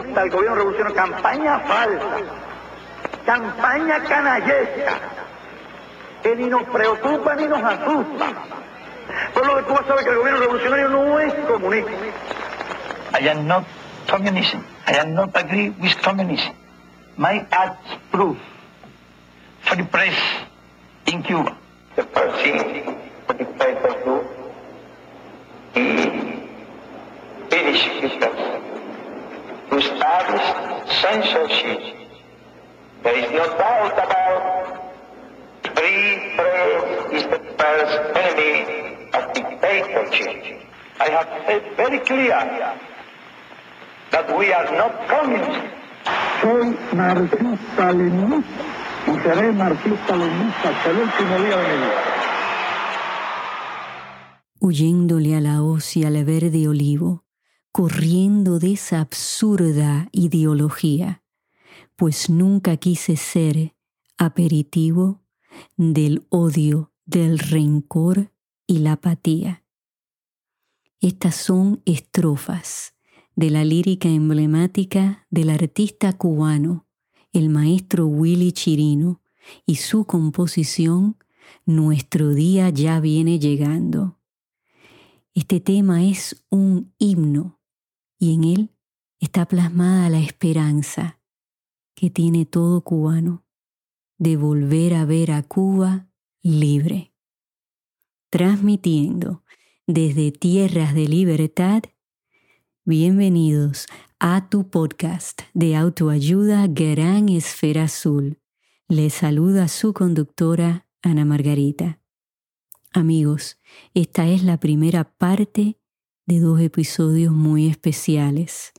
campaña de comunista el gobierno revolucionario, campaña falsa, campaña canallesca, que ni nos preocupa ni nos asusta. Por lo que tú vas a ver que el gobierno revolucionario no es comunista. I am not communism. I am not agree with communism. My acts prove for the press in Cuba. The proceeding for the group he finished because to establish censorship. There is no doubt about free press is the first enemy of dictatorship. I have said very clear that we are not communists. Soy marxista-leninista y seré marxista-leninista hasta el último día de mi vida. Huyéndole a la hoz y al verde olivo, corriendo de esa absurda ideología, pues nunca quise ser aperitivo del odio, del rencor y la apatía. Estas son estrofas de la lírica emblemática del artista cubano, el maestro Willy Chirino, y su composición Nuestro día ya viene llegando. Este tema es un himno y en él está plasmada la esperanza que tiene todo cubano de volver a ver a Cuba libre. Transmitiendo desde tierras de libertad, bienvenidos a tu podcast de autoayuda Gran Esfera Azul. Les saluda su conductora Ana Margarita. Amigos, esta es la primera parte de dos episodios muy especiales.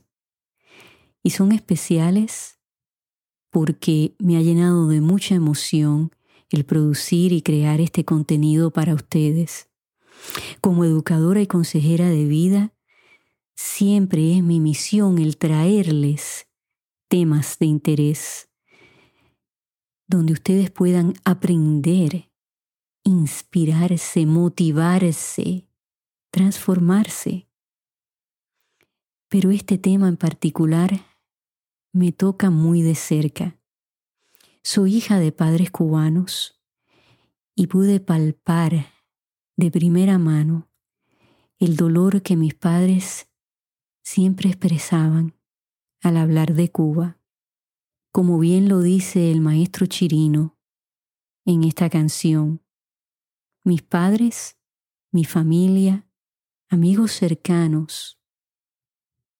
Y son especiales porque me ha llenado de mucha emoción el producir y crear este contenido para ustedes. Como educadora y consejera de vida, siempre es mi misión el traerles temas de interés donde ustedes puedan aprender, inspirarse, motivarse, transformarse. Pero este tema en particular me toca muy de cerca. Soy hija de padres cubanos y pude palpar de primera mano el dolor que mis padres siempre expresaban al hablar de Cuba, como bien lo dice el maestro Chirino en esta canción. Mis padres, mi familia, amigos cercanos,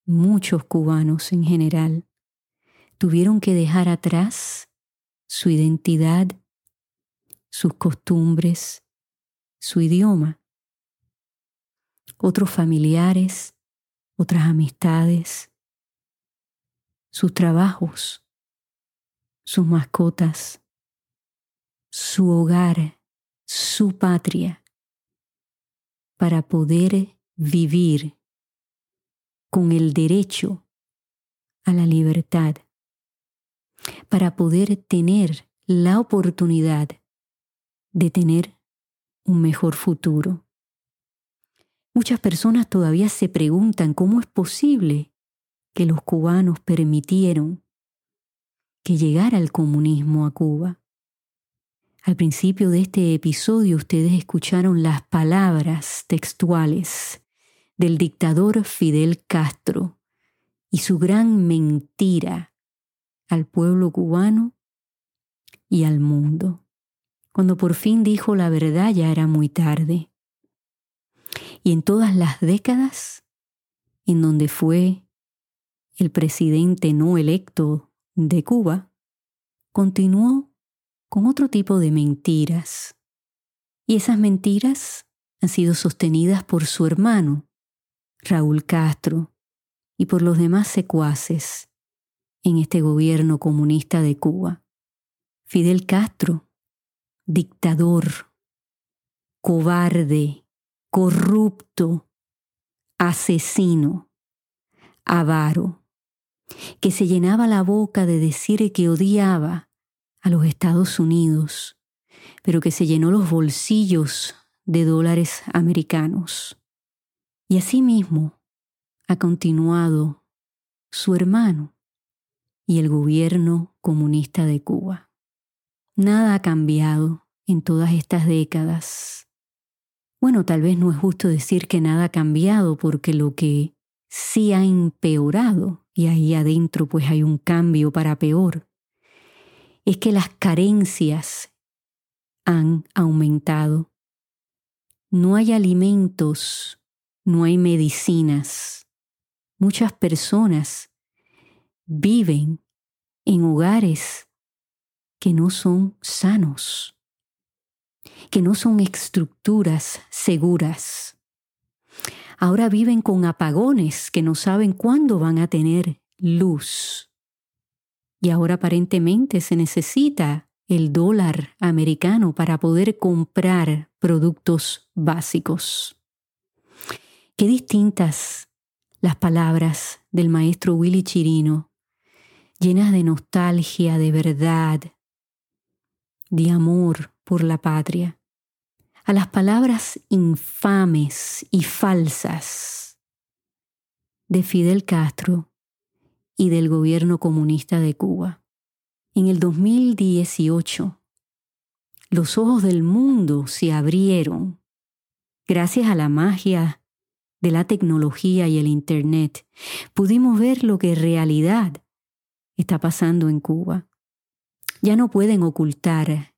muchos cubanos en general, tuvieron que dejar atrás su identidad, sus costumbres, su idioma. Otros familiares, otras amistades, sus trabajos, sus mascotas, su hogar, su patria, para poder vivir con el derecho a la libertad, para poder tener la oportunidad de tener un mejor futuro. Muchas personas todavía se preguntan cómo es posible que los cubanos permitieron que llegara el comunismo a Cuba. Al principio de este episodio ustedes escucharon las palabras textuales del dictador Fidel Castro y su gran mentira al pueblo cubano y al mundo. Cuando por fin dijo la verdad ya era muy tarde. Y en todas las décadas en donde fue el presidente no electo de Cuba, continuó con otro tipo de mentiras. Y esas mentiras han sido sostenidas por su hermano, Raúl Castro, y por los demás secuaces en este gobierno comunista de Cuba. Fidel Castro dictador, cobarde, corrupto, asesino, avaro, que se llenaba la boca de decir que odiaba a los Estados Unidos, pero que se llenó los bolsillos de dólares americanos. Y asimismo ha continuado su hermano y el gobierno comunista de Cuba. Nada ha cambiado en todas estas décadas. Bueno, tal vez no es justo decir que nada ha cambiado porque lo que sí ha empeorado, y ahí adentro pues hay un cambio para peor, es que las carencias han aumentado. No hay alimentos, no hay medicinas. Muchas personas viven en hogares que no son sanos, que no son estructuras seguras. Ahora viven con apagones que no saben cuándo van a tener luz. Y ahora aparentemente se necesita el dólar americano para poder comprar productos básicos. Qué distintas las palabras del maestro Willy Chirino, llenas de nostalgia, de verdad, de amor por la patria, a las palabras infames y falsas de Fidel Castro y del gobierno comunista de Cuba. En el 2018, los ojos del mundo se abrieron gracias a la magia de la tecnología y el Internet. Pudimos ver lo que en realidad está pasando en Cuba. Ya no pueden ocultar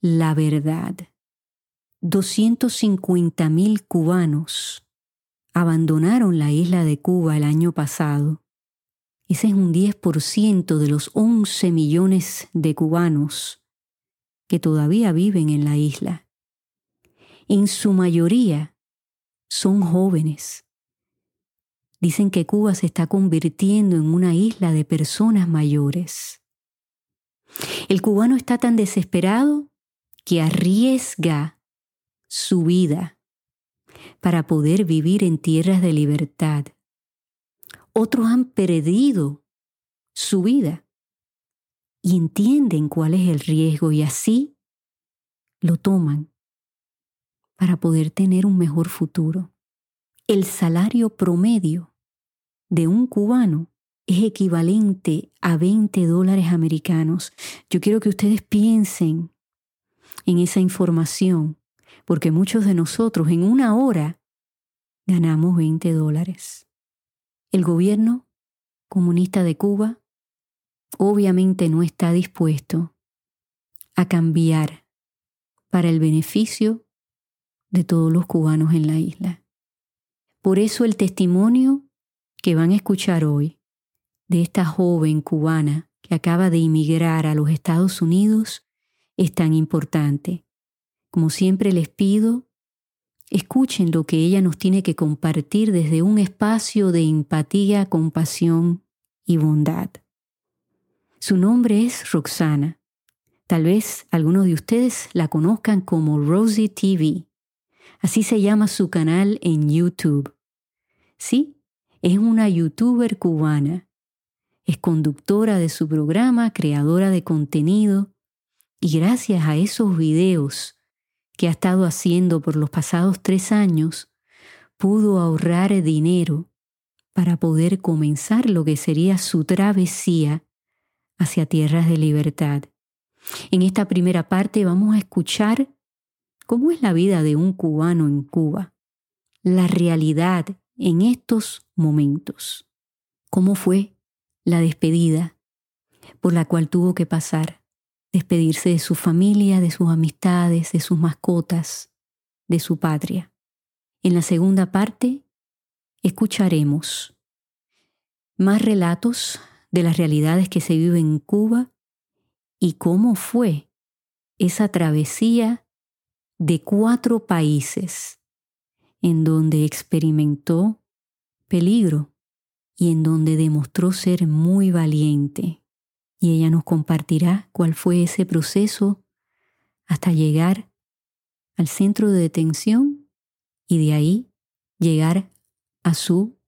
la verdad. 250.000 cubanos abandonaron la isla de Cuba el año pasado ese es un 10% de los 11 millones de cubanos que todavía viven en la isla. En su mayoría son jóvenes. Dicen que Cuba se está convirtiendo en una isla de personas mayores. El cubano está tan desesperado que arriesga su vida para poder vivir en tierras de libertad. Otros han perdido su vida y entienden cuál es el riesgo y así lo toman para poder tener un mejor futuro. El salario promedio de un cubano es equivalente a 20 dólares americanos. Yo quiero que ustedes piensen en esa información, porque muchos de nosotros en una hora ganamos 20 dólares. El gobierno comunista de Cuba obviamente no está dispuesto a cambiar para el beneficio de todos los cubanos en la isla. Por eso el testimonio que van a escuchar hoy de esta joven cubana que acaba de emigrar a los Estados Unidos es tan importante. Como siempre les pido Escuchen lo que ella nos tiene que compartir desde un espacio de empatía, compasión y bondad. Su nombre es Roxana. Tal vez algunos de ustedes la conozcan como Rosie TV. Así se llama su canal en YouTube. Sí, es una youtuber cubana. Es conductora de su programa, creadora de contenido, y gracias a esos videos que ha estado haciendo por los pasados tres años, pudo ahorrar dinero para poder comenzar lo que sería su travesía hacia tierras de libertad. En esta primera parte vamos a escuchar cómo es la vida de un cubano en Cuba, la realidad en estos momentos, cómo fue la despedida por la cual tuvo que pasar despedirse de su familia, de sus amistades, de sus mascotas, de su patria. En la segunda parte escucharemos más relatos de las realidades que se viven en Cuba y cómo fue esa travesía de cuatro países en donde experimentó peligro y en donde demostró ser muy valiente y ella nos compartirá cuál fue ese proceso hasta llegar al centro de detención y de ahí llegar a su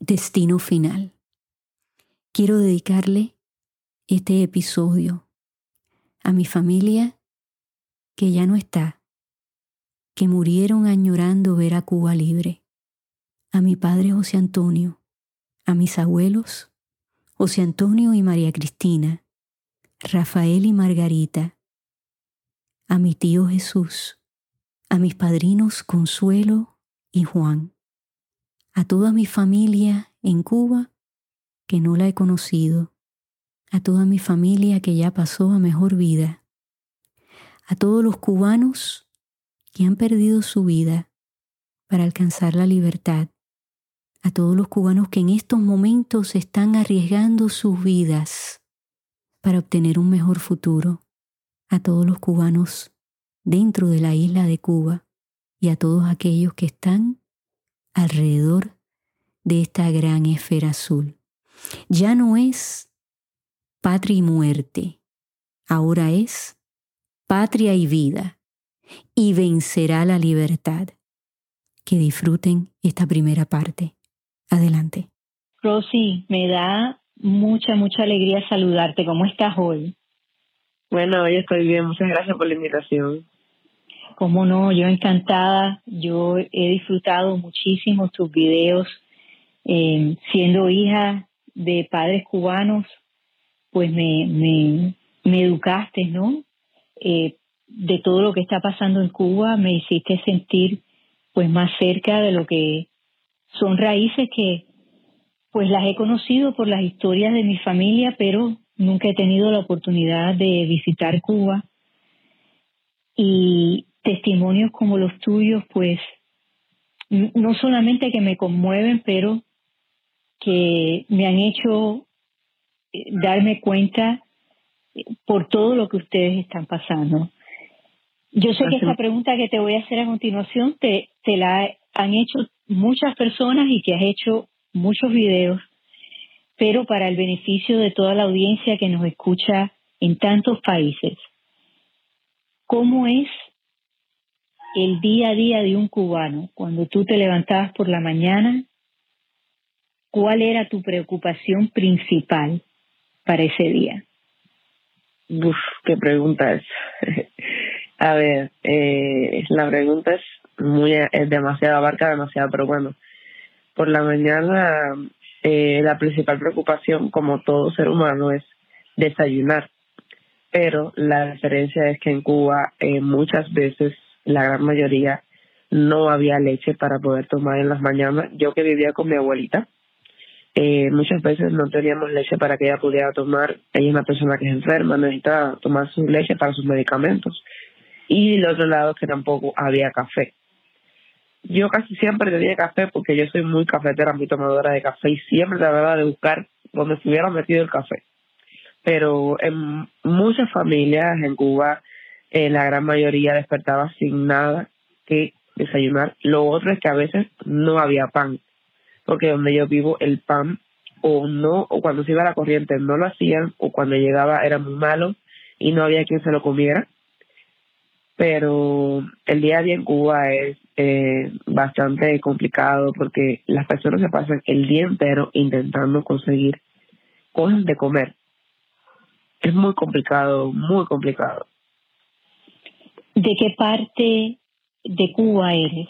destino final. Quiero dedicarle este episodio a mi familia que ya no está, que murieron añorando ver a Cuba libre, a mi padre José Antonio, a mis abuelos, José Antonio y María Cristina, Rafael y Margarita, a mi tío Jesús, a mis padrinos Consuelo y Juan, a toda mi familia en Cuba que no la he conocido, a toda mi familia que ya pasó a mejor vida, a todos los cubanos que han perdido su vida para alcanzar la libertad, a todos los cubanos que en estos momentos están arriesgando sus vidas para obtener un mejor futuro, a todos los cubanos dentro de la isla de Cuba y a todos aquellos que están alrededor de esta gran esfera azul. Ya no es patria y muerte, ahora es patria y vida, y vencerá la libertad. Que disfruten esta primera parte. Adelante. Rosy, me da mucha, mucha alegría saludarte. ¿Cómo estás hoy? Bueno, hoy estoy bien. Muchas gracias por la invitación. Cómo no, yo encantada. Yo he disfrutado muchísimo tus videos. Eh, siendo hija de padres cubanos, pues me, me, me educaste, ¿no? Eh, de todo lo que está pasando en Cuba, me hiciste sentir pues más cerca de lo que son raíces que pues las he conocido por las historias de mi familia, pero nunca he tenido la oportunidad de visitar Cuba. Y testimonios como los tuyos, pues no solamente que me conmueven, pero que me han hecho eh, darme cuenta eh, por todo lo que ustedes están pasando. Yo sé que esta pregunta que te voy a hacer a continuación te, te la han hecho muchas personas y que has hecho muchos videos, pero para el beneficio de toda la audiencia que nos escucha en tantos países. ¿Cómo es el día a día de un cubano cuando tú te levantabas por la mañana? ¿Cuál era tu preocupación principal para ese día? Uf, qué pregunta es. A ver, eh, la pregunta es muy es demasiado abarca demasiado, pero bueno, por la mañana eh, la principal preocupación, como todo ser humano, es desayunar. Pero la diferencia es que en Cuba eh, muchas veces, la gran mayoría, no había leche para poder tomar en las mañanas. Yo que vivía con mi abuelita, eh, muchas veces no teníamos leche para que ella pudiera tomar. Ella es una persona que es enferma, necesita tomar su leche para sus medicamentos. Y del otro lado que tampoco había café yo casi siempre tenía café porque yo soy muy cafetera, muy tomadora de café y siempre trataba de buscar donde estuviera metido el café. Pero en muchas familias en Cuba, eh, la gran mayoría despertaba sin nada que desayunar. Lo otro es que a veces no había pan, porque donde yo vivo el pan o no, o cuando se iba la corriente no lo hacían, o cuando llegaba era muy malo y no había quien se lo comiera. Pero el día a día en Cuba es eh, bastante complicado porque las personas se pasan el día entero intentando conseguir cosas de comer. Es muy complicado, muy complicado. ¿De qué parte de Cuba eres?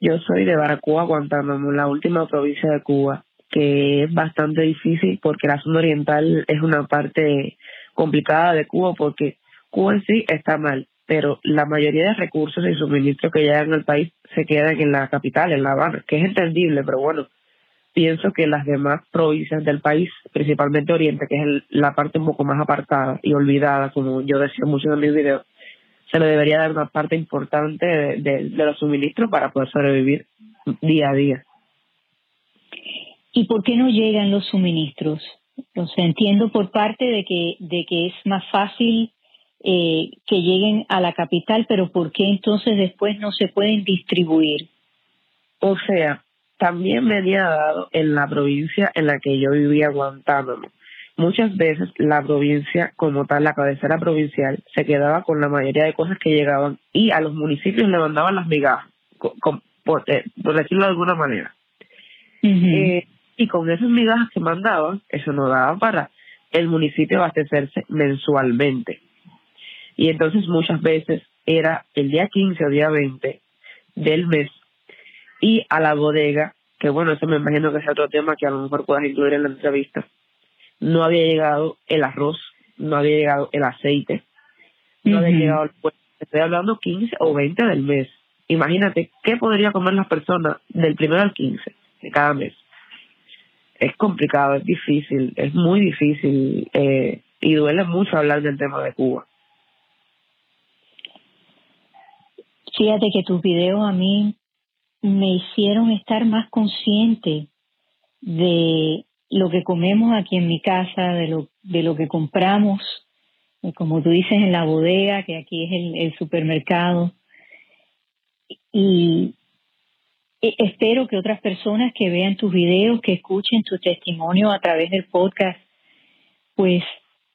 Yo soy de Baracoa, Guantánamo, la última provincia de Cuba, que es bastante difícil porque la zona oriental es una parte complicada de Cuba porque Cuba en sí está mal, pero la mayoría de recursos y suministros que llegan al país se quedan en la capital, en La Habana, que es entendible, pero bueno, pienso que las demás provincias del país, principalmente Oriente, que es la parte un poco más apartada y olvidada, como yo decía mucho en mis videos, se le debería dar una parte importante de, los suministros para poder sobrevivir día a día. ¿Y por qué no llegan los suministros? Lo entiendo por parte de que, de que es más fácil eh, que lleguen a la capital, pero ¿por qué entonces después no se pueden distribuir? O sea, también me había dado en la provincia en la que yo vivía Guantánamo. Muchas veces la provincia, como tal, la cabecera provincial, se quedaba con la mayoría de cosas que llegaban y a los municipios le mandaban las migajas, por, eh, por, decirlo de alguna manera. Eh, y con esas migajas que mandaban, eso no daba para el municipio abastecerse mensualmente. Y entonces muchas veces era el día 15 o día 20 del mes y a la bodega, que bueno, eso me imagino que es otro tema que a lo mejor puedas incluir en la entrevista, no había llegado el arroz, no había llegado el aceite, no había llegado el Estoy hablando 15 o 20 del mes. Imagínate qué podría comer las personas del primero al 15 de cada mes. Es complicado, es difícil, es muy difícil eh, y duele mucho hablar del tema de Cuba. Fíjate que tus videos a mí me hicieron estar más consciente de lo que comemos aquí en mi casa, de lo, de lo que compramos, eh, como tú dices, en la bodega, que aquí es el, supermercado. Y espero que otras personas que vean tus videos, que escuchen tu testimonio a través del podcast, pues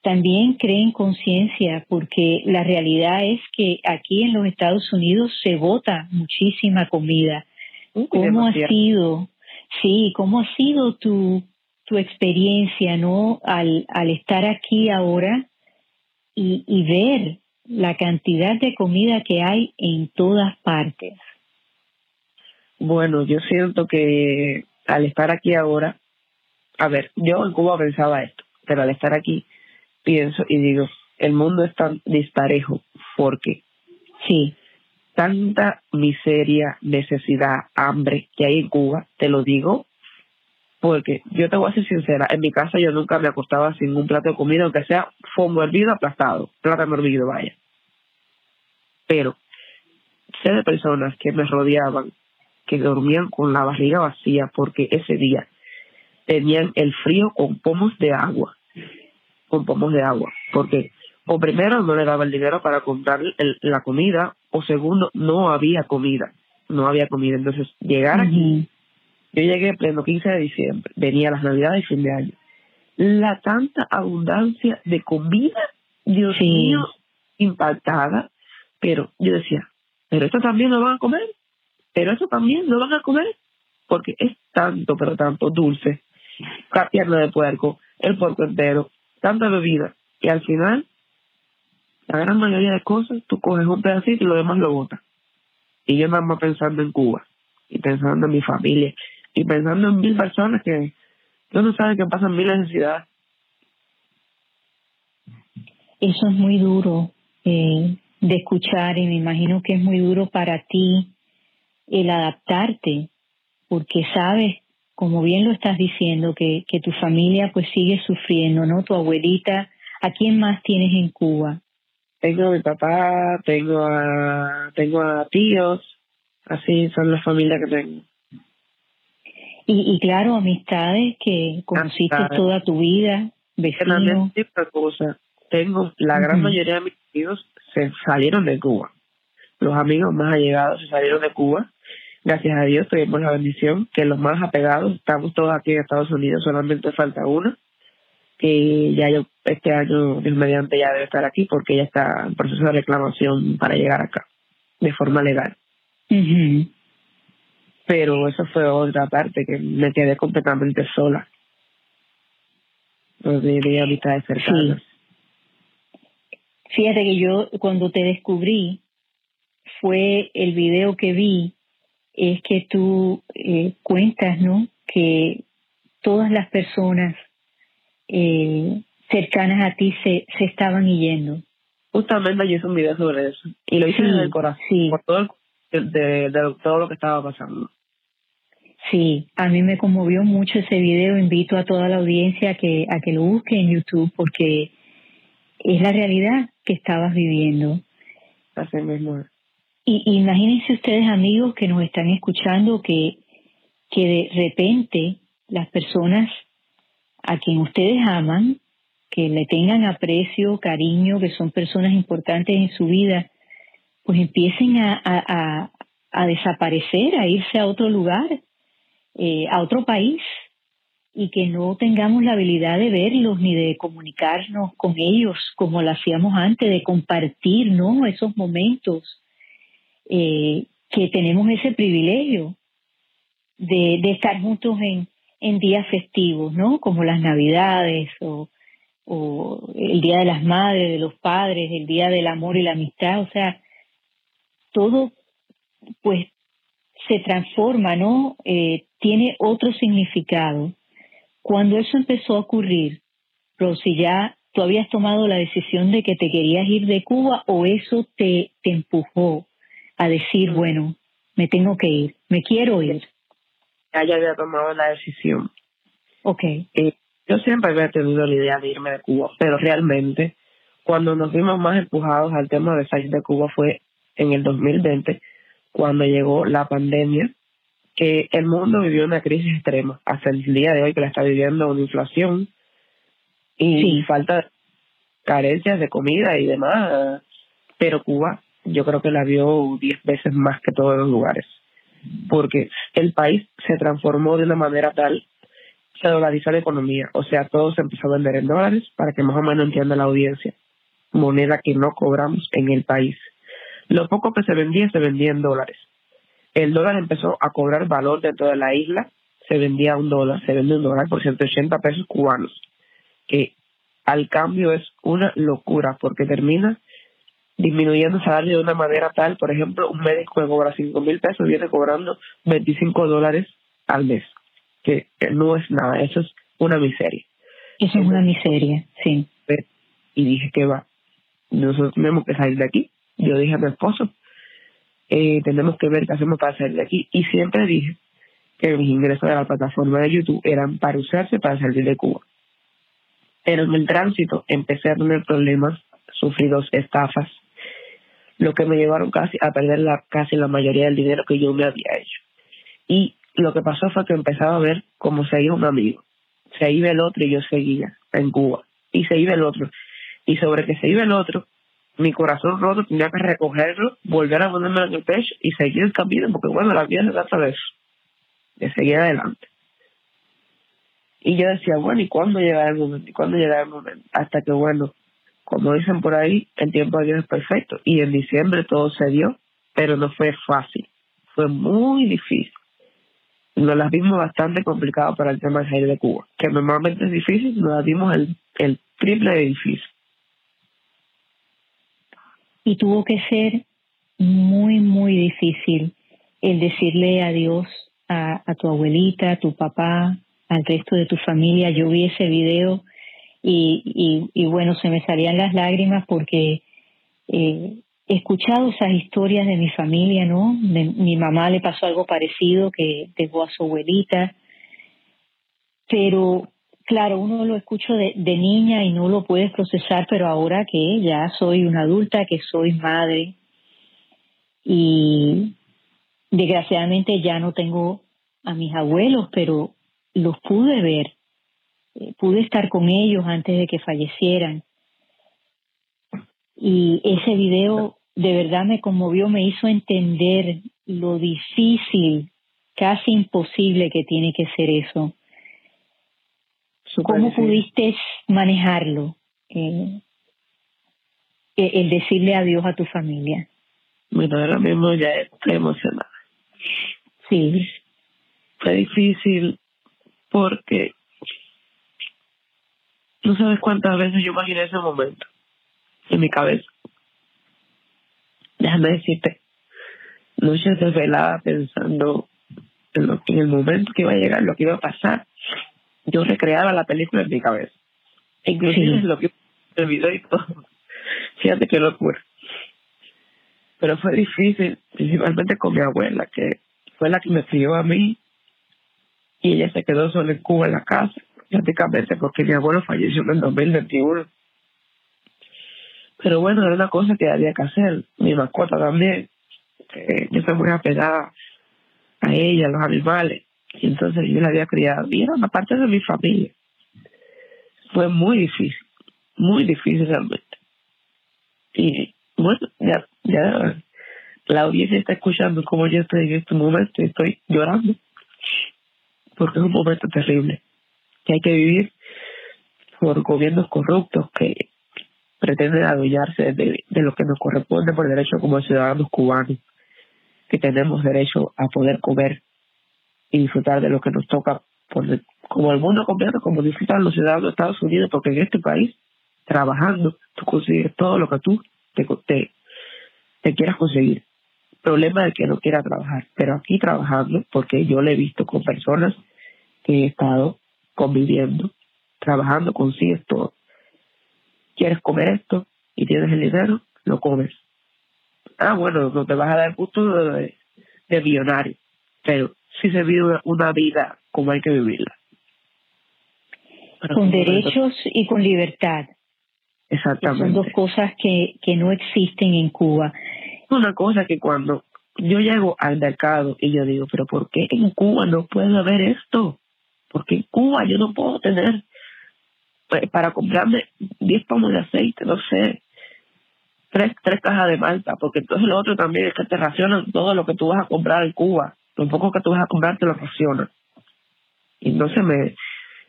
también creen conciencia, porque la realidad es que aquí en los Estados Unidos se vota muchísima comida. ¿Cómo ha sido, sí, cómo ha sido tu, tu experiencia, ¿no? Al, al estar aquí ahora y, y ver la cantidad de comida que hay en todas partes. Bueno, yo siento que al estar aquí ahora, a ver, yo en Cuba pensaba esto, pero al estar aquí pienso y digo, el mundo es tan disparejo porque sí, tanta miseria, necesidad, hambre que hay en Cuba, te lo digo porque yo te voy a ser sincera, en mi casa yo nunca me acostaba sin un plato de comida, aunque sea fondo hervido aplastado, plátano hervido, vaya. Pero sé de personas que me rodeaban, que dormían con la barriga vacía porque ese día tenían el frío con pomos de agua, con pomos de agua, porque o primero no le daba el dinero para comprar la comida, o segundo no había comida, no había comida. Entonces llegar aquí yo llegué pleno 15 de diciembre, venía las navidades y fin de año. La tanta abundancia de comida, Dios mío, impactada, pero yo decía, pero esto también lo van a comer, pero esto también lo van a comer, porque es tanto, pero tanto dulce, la pierna de puerco, el puerco entero, tanta bebida, que al final, la gran mayoría de cosas, tú coges un pedacito y lo demás lo botas. Y yo nada más pensando en Cuba, y pensando en mi familia, y pensando en mil personas que no saben que pasan mil necesidades. Eso es muy duro eh, de escuchar y me imagino que es muy duro para ti el adaptarte, porque sabes, como bien lo estás diciendo, que, que tu familia pues sigue sufriendo, ¿no? Tu abuelita, ¿a quién más tienes en Cuba? Tengo a mi papá, tengo a, tengo a tíos, así son las familias que tengo. Y, y claro, amistades que conociste toda tu vida, vecinos. cosa. Tengo, la gran mayoría de mis amigos se salieron de Cuba. Los amigos más allegados se salieron de Cuba. Gracias a Dios tuvimos la bendición que los más apegados estamos todos aquí en Estados Unidos, solamente falta uno. Que ya yo este año, Dios mediante, ya debe estar aquí porque ya está en proceso de reclamación para llegar acá de forma legal pero eso fue otra parte que me quedé completamente sola. No tenía amistades cercanas. Fíjate que yo cuando te descubrí fue el video que vi es que tú eh, cuentas, ¿no? Que todas las personas eh, cercanas a ti se, se estaban yendo. Justamente yo hice un video sobre eso y lo hice en el corazón sí. por todo de, de, todo lo que estaba pasando. Sí, a mí me conmovió mucho ese video. Invito a toda la audiencia a que, a que lo busque en YouTube porque es la realidad que estabas viviendo. Así mismo. Y imagínense ustedes, amigos, que nos están escuchando, que, que de repente las personas a quien ustedes aman, que le tengan aprecio, cariño, que son personas importantes en su vida, pues empiecen a, a, a desaparecer, a irse a otro lugar eh, a otro país y que no tengamos la habilidad de verlos ni de comunicarnos con ellos como lo hacíamos antes, de compartir ¿no? esos momentos, eh, que tenemos ese privilegio de, estar juntos en, en, días festivos, ¿no? como las navidades o, el Día de las Madres, de los Padres, el Día del Amor y la Amistad, o sea, todo pues se transforma, ¿no? Eh, tiene otro significado. Cuando eso empezó a ocurrir, pero si ya tú habías tomado la decisión de que te querías ir de Cuba o eso te empujó a decir, bueno, me tengo que ir, me quiero ir. Ya, ya había tomado la decisión. Ok. Eh, yo siempre había tenido la idea de irme de Cuba, pero realmente cuando nos vimos más empujados al tema de salir de Cuba fue en el 2020, cuando llegó la pandemia, que el mundo vivió una crisis extrema, hasta el día de hoy que la está viviendo una inflación y falta de carencias de comida y demás, pero Cuba yo creo que la vio diez veces más que todos los lugares, porque el país se transformó de una manera tal se dolarizó la economía, o sea, todo se empezó a vender en dólares para que más o menos entienda la audiencia, moneda que no cobramos en el país. Lo poco que se vendía se vendía en dólares. El dólar empezó a cobrar valor dentro de la isla, se vendía un dólar, se vende un dólar por 180 pesos cubanos, que al cambio es una locura porque termina disminuyendo salario de una manera tal, por ejemplo, un médico que cobra 5 mil pesos viene cobrando 25 dólares al mes, que no es nada, eso es una miseria. Eso es una miseria, sí. Y dije que va, nosotros tenemos que salir de aquí. Yo dije a mi esposo, eh, tenemos que ver qué hacemos para salir de aquí. Y siempre dije que mis ingresos de la plataforma de YouTube eran para usarse para salir de Cuba. Pero en el tránsito empecé a tener problemas, sufrí dos estafas, lo que me llevaron casi a perder la, casi la mayoría del dinero que yo me había hecho. Y lo que pasó fue que empezaba a ver cómo se iba un amigo. Se iba el otro y yo seguía en Cuba. Y se iba el otro. Y sobre que se iba el otro, mi corazón roto tenía que recogerlo, volver a ponerme en el pecho y seguir el camino, porque bueno, la vida se trata de eso, de seguir adelante. Y yo decía, bueno, ¿y cuándo llegará el momento? ¿Y cuándo llegará el momento? Hasta que, bueno, como dicen por ahí, el tiempo de Dios es perfecto. Y en diciembre todo se dio, pero no fue fácil. Fue muy difícil. Nos las vimos bastante complicado para el tema de salir de Cuba, que normalmente es difícil, nos las vimos el, el triple de difícil. Y tuvo que ser muy, muy difícil el decirle adiós a, a tu abuelita, a tu papá, al resto de tu familia. Yo vi ese video y, y, bueno, se me salían las lágrimas porque eh, he escuchado esas historias de mi familia, ¿no? De, mi mamá le pasó algo parecido que dejó a su abuelita, pero claro, uno lo escucho de, de niña y no lo puedes procesar, pero ahora que ya soy una adulta, que soy madre y desgraciadamente ya no tengo a mis abuelos, pero los pude ver, pude estar con ellos antes de que fallecieran. Y ese video de verdad me conmovió, me hizo entender lo difícil, casi imposible que tiene que ser eso. ¿Cómo pudiste manejarlo? Eh, eh, el decirle adiós a tu familia. Bueno, ahora mismo ya estoy emocionada. Sí. Fue difícil porque no sabes cuántas veces yo imaginé ese momento en mi cabeza. Déjame decirte, noches desvelada pensando en, lo, en el momento que iba a llegar, lo que iba a pasar. Yo recreaba la película en mi cabeza. Inclusive lo que el video y todo. Fíjate qué locura. Pero fue difícil, principalmente con mi abuela, que fue la que me crió a mí y ella se quedó sola en Cuba en la casa, prácticamente porque mi abuelo falleció en el 2021. Pero bueno, era una cosa que había que hacer. Mi mascota también. yo soy muy apegada a ella, a los animales. Y entonces yo la había criado. Y era una parte de mi familia. Fue muy difícil, muy difícil realmente. Y bueno, ya, ya la audiencia está escuchando como yo estoy en este momento estoy llorando porque es un momento terrible que hay que vivir por gobiernos corruptos que pretenden adueñarse de, lo que nos corresponde por derecho como ciudadanos cubanos, que tenemos derecho a poder comer y disfrutar de lo que nos toca, por como el mundo completo, como disfrutan los ciudadanos de Estados Unidos, porque en este país, trabajando, tú consigues todo lo que tú te, te, te quieras conseguir. Problema del que no quiera trabajar, pero aquí trabajando, porque yo le he visto con personas que he estado conviviendo, trabajando consigues todo. ¿Quieres comer esto y tienes el dinero? Lo comes. Ah, bueno, no te vas a dar gusto de, de millonario, pero sí se vive una vida como hay que vivirla. con derechos y con libertad. Exactamente. Son dos cosas que, que no existen en Cuba. Una cosa que cuando yo llego al mercado y yo digo, pero ¿por qué en Cuba no puede haber esto? Porque en Cuba yo no puedo tener eh, para comprarme 10 pomos de aceite, no sé, tres, tres cajas de malta, porque entonces lo otro también es que te racionan todo lo que tú vas a comprar en Cuba, lo poco que tú vas a comprar te lo racionan. Y entonces me,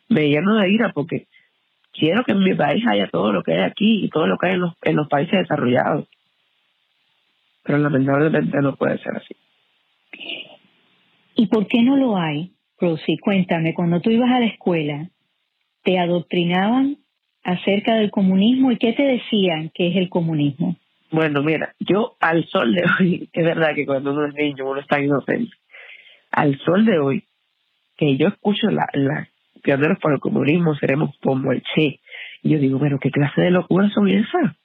me lleno de ira porque quiero que en mi país haya todo lo que hay aquí y todo lo que hay en los, en los países desarrollados. Pero lamentablemente no puede ser así. ¿Y por qué no lo hay, Rosy? Cuéntame, cuando tú ibas a la escuela, ¿te adoctrinaban acerca del comunismo y qué te decían que es el comunismo? Bueno, mira, yo al sol de hoy, es verdad que cuando uno es niño uno está inocente. Al sol de hoy, que yo escucho la, la pioneros por el comunismo seremos como el Che. Y yo digo, pero ¿qué clase de locura son esas?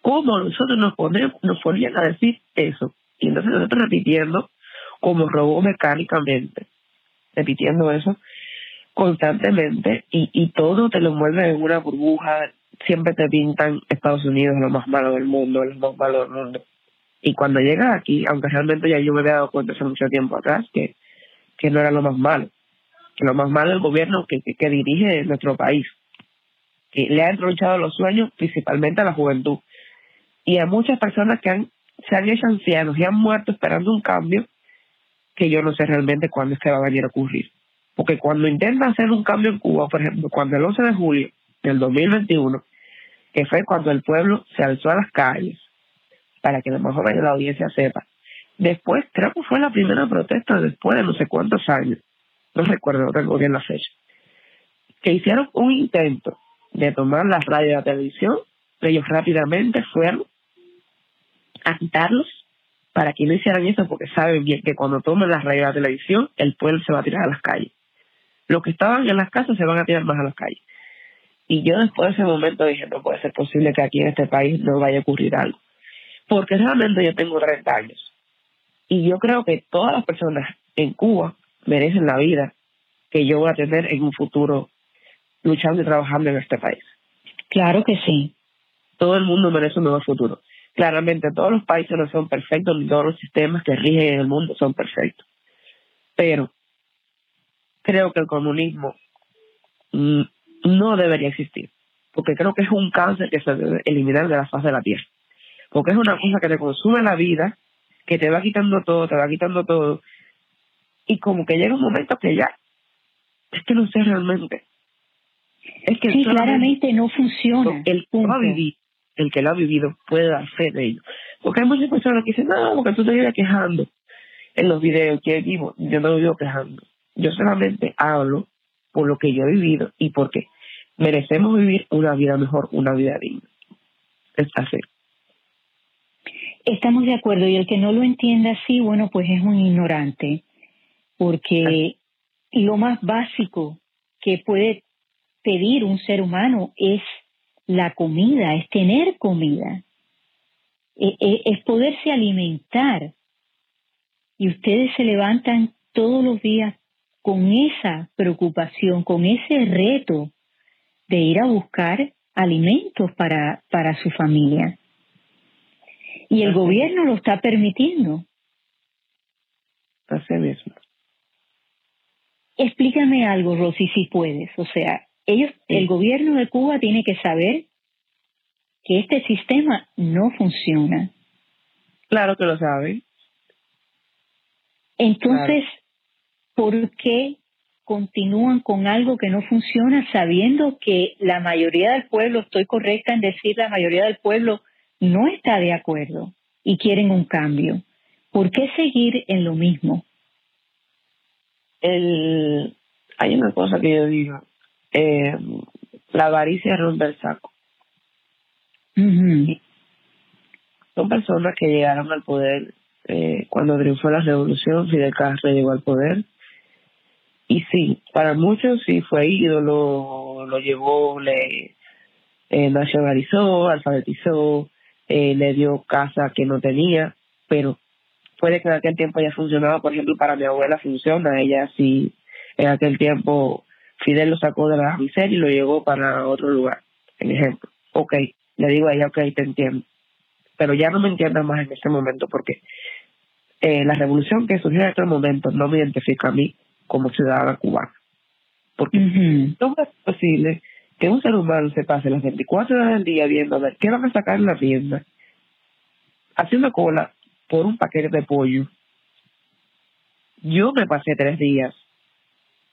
¿Cómo nosotros nos, ponemos, nos ponían a decir eso? Y entonces nosotros repitiendo como robó mecánicamente, repitiendo eso constantemente y, y todo te lo envuelve en una burbuja, siempre te pintan Estados Unidos lo más malo del mundo, lo más malo del mundo. Y cuando llegas aquí, aunque realmente ya yo me había dado cuenta hace mucho tiempo atrás que, que no era lo más malo, que lo más malo es el gobierno que, que, dirige nuestro país, que le ha entronchado los sueños principalmente a la juventud. Y a muchas personas que han, se han hecho ancianos y han muerto esperando un cambio que yo no sé realmente cuándo es que va a venir a ocurrir. Porque cuando intenta hacer un cambio en Cuba, por ejemplo, cuando el 11 de julio del 2021, que fue cuando el pueblo se alzó a las calles, para que lo mejor la audiencia sepa, después creo que fue la primera protesta después de no sé cuántos años, no recuerdo, no tengo bien la fecha, que hicieron un intento de tomar la radio y la televisión, ellos rápidamente fueron a quitarlos para que no hicieran eso, porque saben bien que cuando tomen la radio y la televisión, el pueblo se va a tirar a las calles. Los que estaban en las casas se van a tirar más a las calles. Y yo después de ese momento dije, no puede ser posible que aquí en este país no vaya a ocurrir algo. Porque realmente yo tengo 30 años. Y yo creo que todas las personas en Cuba merecen la vida que yo voy a tener en un futuro luchando y trabajando en este país. Claro que sí. Todo el mundo merece un nuevo futuro. Claramente todos los países no son perfectos, ni todos los sistemas que rigen en el mundo son perfectos. Pero creo que el comunismo mm, no debería existir, porque creo que es un cáncer que se debe eliminar de la faz de la tierra, porque es una cosa que te consume la vida, que te va quitando todo, te va quitando todo, y como que llega un momento que ya, es que no sé realmente. Es que sí, claramente no funciona. El que, el que lo ha vivido puede dar fe de ello. Porque hay muchas personas que dicen, no, porque tú te vienes quejando en los videos que vivo, yo no vivo quejando. Yo solamente hablo por lo que yo he vivido y porque merecemos vivir una vida mejor, una vida digna. Es así. Estamos de acuerdo y el que no lo entienda así, bueno, pues es un ignorante porque lo más básico que puede pedir un ser humano es la comida, es tener comida, e, e, es poderse alimentar. Y ustedes se levantan todos los días con esa preocupación, con ese reto de ir a buscar alimentos para, para su familia. Y el gobierno lo está permitiendo. Así mismo. Explícame algo, Rosy, si puedes. O sea, ellos, el gobierno de Cuba tiene que saber que este sistema no funciona. Claro que lo sabe. Entonces, ¿por qué continúan con algo que no funciona sabiendo que la mayoría del pueblo, estoy correcta en decir la mayoría del pueblo, no está de acuerdo y quieren un cambio? ¿Por qué seguir en lo mismo? el, hay una cosa que yo digo, eh, la avaricia rompe el saco. Son personas que llegaron al poder eh, cuando triunfó la revolución, Fidel Castro llegó al poder. Y sí, para muchos sí fue ídolo, lo llevó, le eh, nacionalizó, alfabetizó, eh, le dio casa que no tenía, pero puede que en aquel tiempo haya funcionado, por ejemplo, para mi abuela funciona, ella sí, en aquel tiempo Fidel lo sacó de la miseria y lo llevó para otro lugar, en ejemplo. Ok, le digo a ella, ok, te entiendo, pero ya no me entiendas más en este momento porque eh, la revolución que surgió en este momento no me identifica a mí como ciudadana cubana. Porque no es posible que un ser humano se pase las 24 horas del día viendo a ver qué van a sacar en la tienda, haciendo cola por un paquete de pollo. Yo me pasé tres días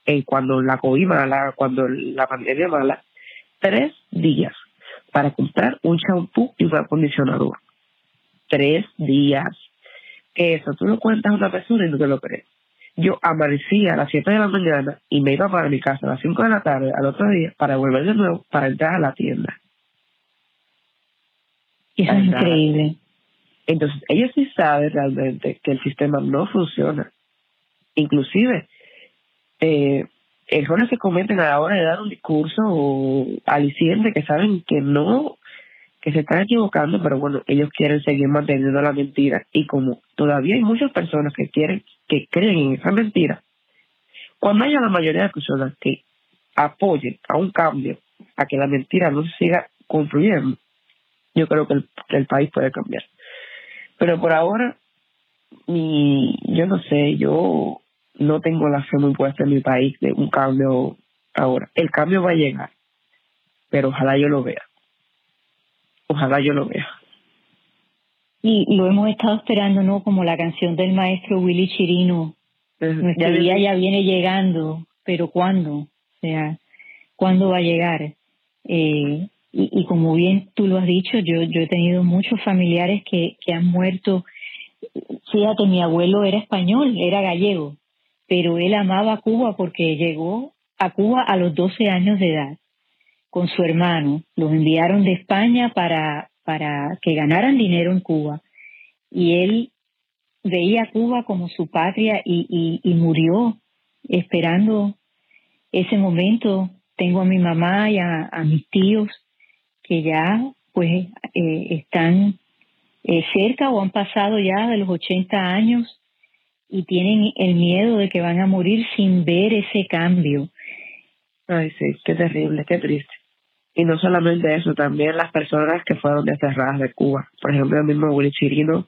eh, cuando la COVID mala, cuando la pandemia mala, tres días para comprar un champú y un acondicionador. Tres días. Eso, tú lo cuentas a una persona y no te lo crees. Yo amanecía a las 7 de la mañana y me iba para mi casa a las 5 de la tarde al otro día para volver de nuevo para entrar a la tienda. Eso es increíble. Entonces, ellos sí saben realmente que el sistema no funciona. Inclusive, eh, errores se cometen a la hora de dar un discurso o aliciente que saben que no, que se están equivocando, pero bueno, ellos quieren seguir manteniendo la mentira. Y como todavía hay muchas personas que quieren, que creen en esa mentira, cuando haya la mayoría de personas que apoyen a un cambio, a que la mentira no se siga construyendo, yo creo que el país puede cambiar. Pero por ahora, mi, yo no sé, yo no tengo la fe muy puesta en mi país de un cambio ahora. El cambio va a llegar, pero ojalá yo lo vea. Ojalá yo lo vea. Y lo hemos estado esperando, ¿no? Como la canción del maestro Willy Chirino. Nuestro día ya viene llegando, pero ¿cuándo? O sea, ¿cuándo va a llegar? Eh, y, como bien tú lo has dicho, yo, yo he tenido muchos familiares que, que han muerto. Fíjate, mi abuelo era español, era gallego, pero él amaba Cuba porque llegó a Cuba a los 12 años de edad con su hermano. Los enviaron de España para, para que ganaran dinero en Cuba. Y él veía a Cuba como su patria y, y, y murió esperando ese momento. Tengo a mi mamá y a mis tíos que ya pues eh, están eh, cerca o han pasado ya de los 80 años y tienen el miedo de que van a morir sin ver ese cambio. Ay, sí, qué terrible, qué triste. Y no solamente eso, también las personas que fueron desterradas de Cuba. Por ejemplo, el mismo Willy Chirino,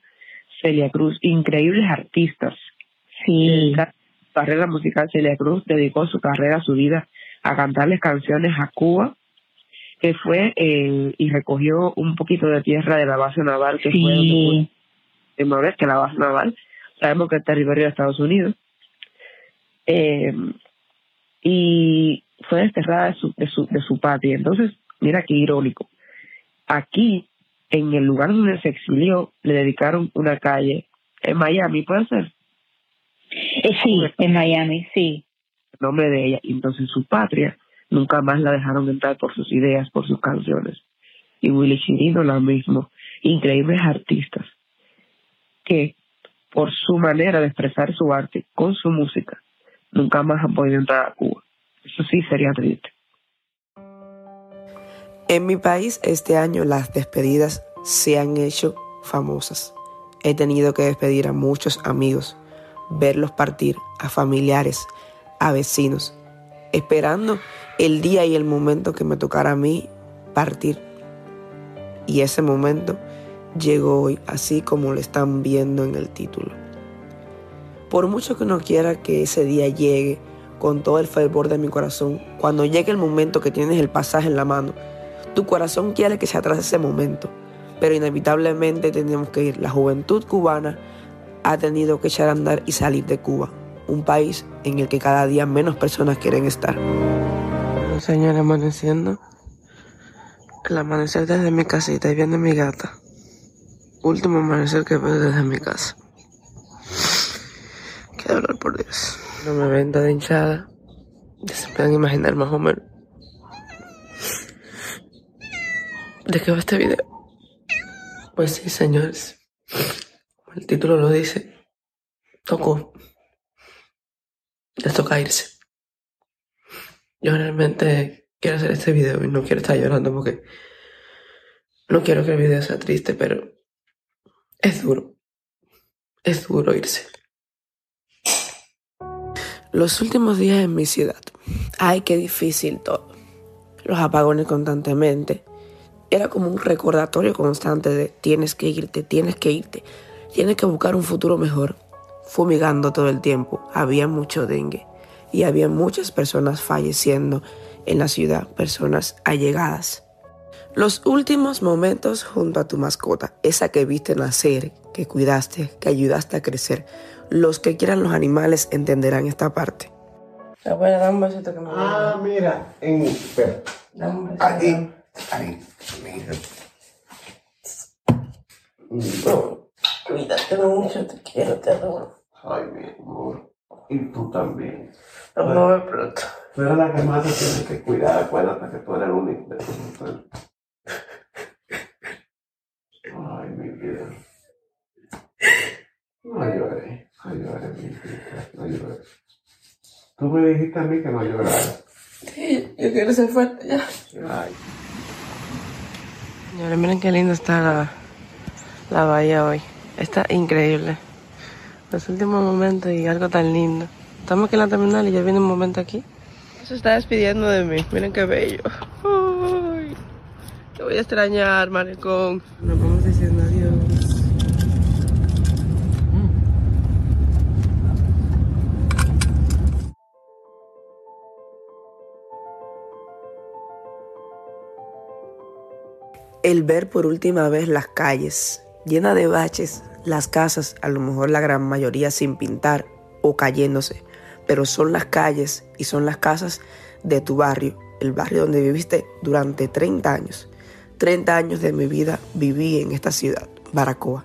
Celia Cruz, increíbles artistas. Sí. La carrera musical, Celia Cruz dedicó su carrera, su vida a cantarles canciones a Cuba que fue eh, y recogió un poquito de tierra de la base naval que fue de que la base naval sabemos que es territorio de Estados Unidos. Eh, y fue desterrada de su, de su, de su patria. Entonces mira qué irónico. Aquí en el lugar donde se exilió le dedicaron una calle. En Miami puede ser eh, sí en Miami sí. El nombre de ella. Entonces su patria Nunca más la dejaron entrar por sus ideas, por sus canciones. Y Willy Chirino lo mismo. Increíbles artistas. Que por su manera de expresar su arte con su música nunca más han podido entrar a Cuba. Eso sí sería triste. En mi país este año las despedidas se han hecho famosas. He tenido que despedir a muchos amigos, verlos partir, a familiares, a vecinos, esperando el día y el momento que me tocara a mí partir. Y ese momento llegó hoy, así como lo están viendo en el título. Por mucho que no quiera que ese día llegue con todo el fervor de mi corazón, cuando llegue el momento que tienes el pasaje en la mano, tu corazón quiere que se atrase ese momento, pero inevitablemente tenemos que ir. La juventud cubana ha tenido que echar a andar y salir de Cuba, un país en el que cada día menos personas quieren estar señor amaneciendo. El amanecer desde mi casita y viendo a mi gata. Último amanecer que veo desde mi casa. Qué dolor por Dios. No me ven de hinchada. Ya se pueden imaginar más o menos. ¿De qué va este video? Pues sí, señores. El título lo dice. Tocó. Les toca irse. Yo realmente quiero hacer este video y no quiero estar llorando porque no quiero que el video sea triste, pero es duro. Es duro irse. Los últimos días en mi ciudad. Ay, qué difícil todo. Los apagones constantemente. Era como un recordatorio constante de tienes que irte, tienes que irte, tienes que buscar un futuro mejor. Fumigando todo el tiempo. Había mucho dengue y había muchas personas falleciendo en la ciudad, personas allegadas. Los últimos momentos junto a tu mascota, esa que viste nacer, que cuidaste, que ayudaste a crecer. Los que quieran los animales entenderán esta parte. Abuela, dame un besito que me Ah, mira, en. Espera. Dame un besito. Ahí, ahí, mira. No, cuídate mucho, te quiero, te adoro. Ay, mi amor. Y tú también. No me pronto. Tú eres la que más te tienes que cuidar. Acuérdate que tú eres el único de nosotros. Ay, mi vida. No llores, no llores, mi vida, no llores. Tú me dijiste a mí que no llorara. Sí, yo quiero ser fuerte ya. Ay, Señores, miren qué linda está la, la bahía hoy. Está increíble. Los últimos momentos y algo tan lindo. Estamos aquí en la terminal y ya viene un momento aquí. Se está despidiendo de mí. Miren qué bello. Ay, te voy a extrañar, maricón. Nos vamos diciendo adiós. El ver por última vez las calles llenas de baches, las casas, a lo mejor la gran mayoría sin pintar o cayéndose, pero son las calles y son las casas de tu barrio, el barrio donde viviste durante 30 años. 30 años de mi vida viví en esta ciudad, Baracoa,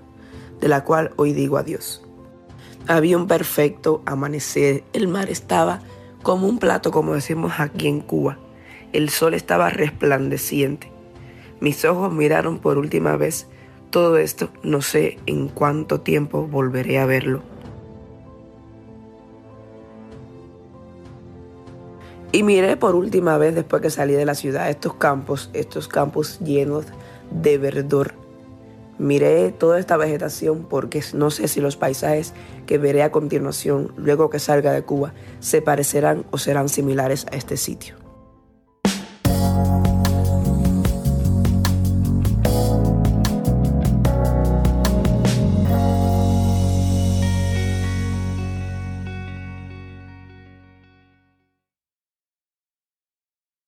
de la cual hoy digo adiós. Había un perfecto amanecer, el mar estaba como un plato, como decimos aquí en Cuba. El sol estaba resplandeciente. Mis ojos miraron por última vez todo esto, no sé en cuánto tiempo volveré a verlo. Y miré por última vez después que salí de la ciudad estos campos, estos campos llenos de verdor. Miré toda esta vegetación porque no sé si los paisajes que veré a continuación, luego que salga de Cuba, se parecerán o serán similares a este sitio.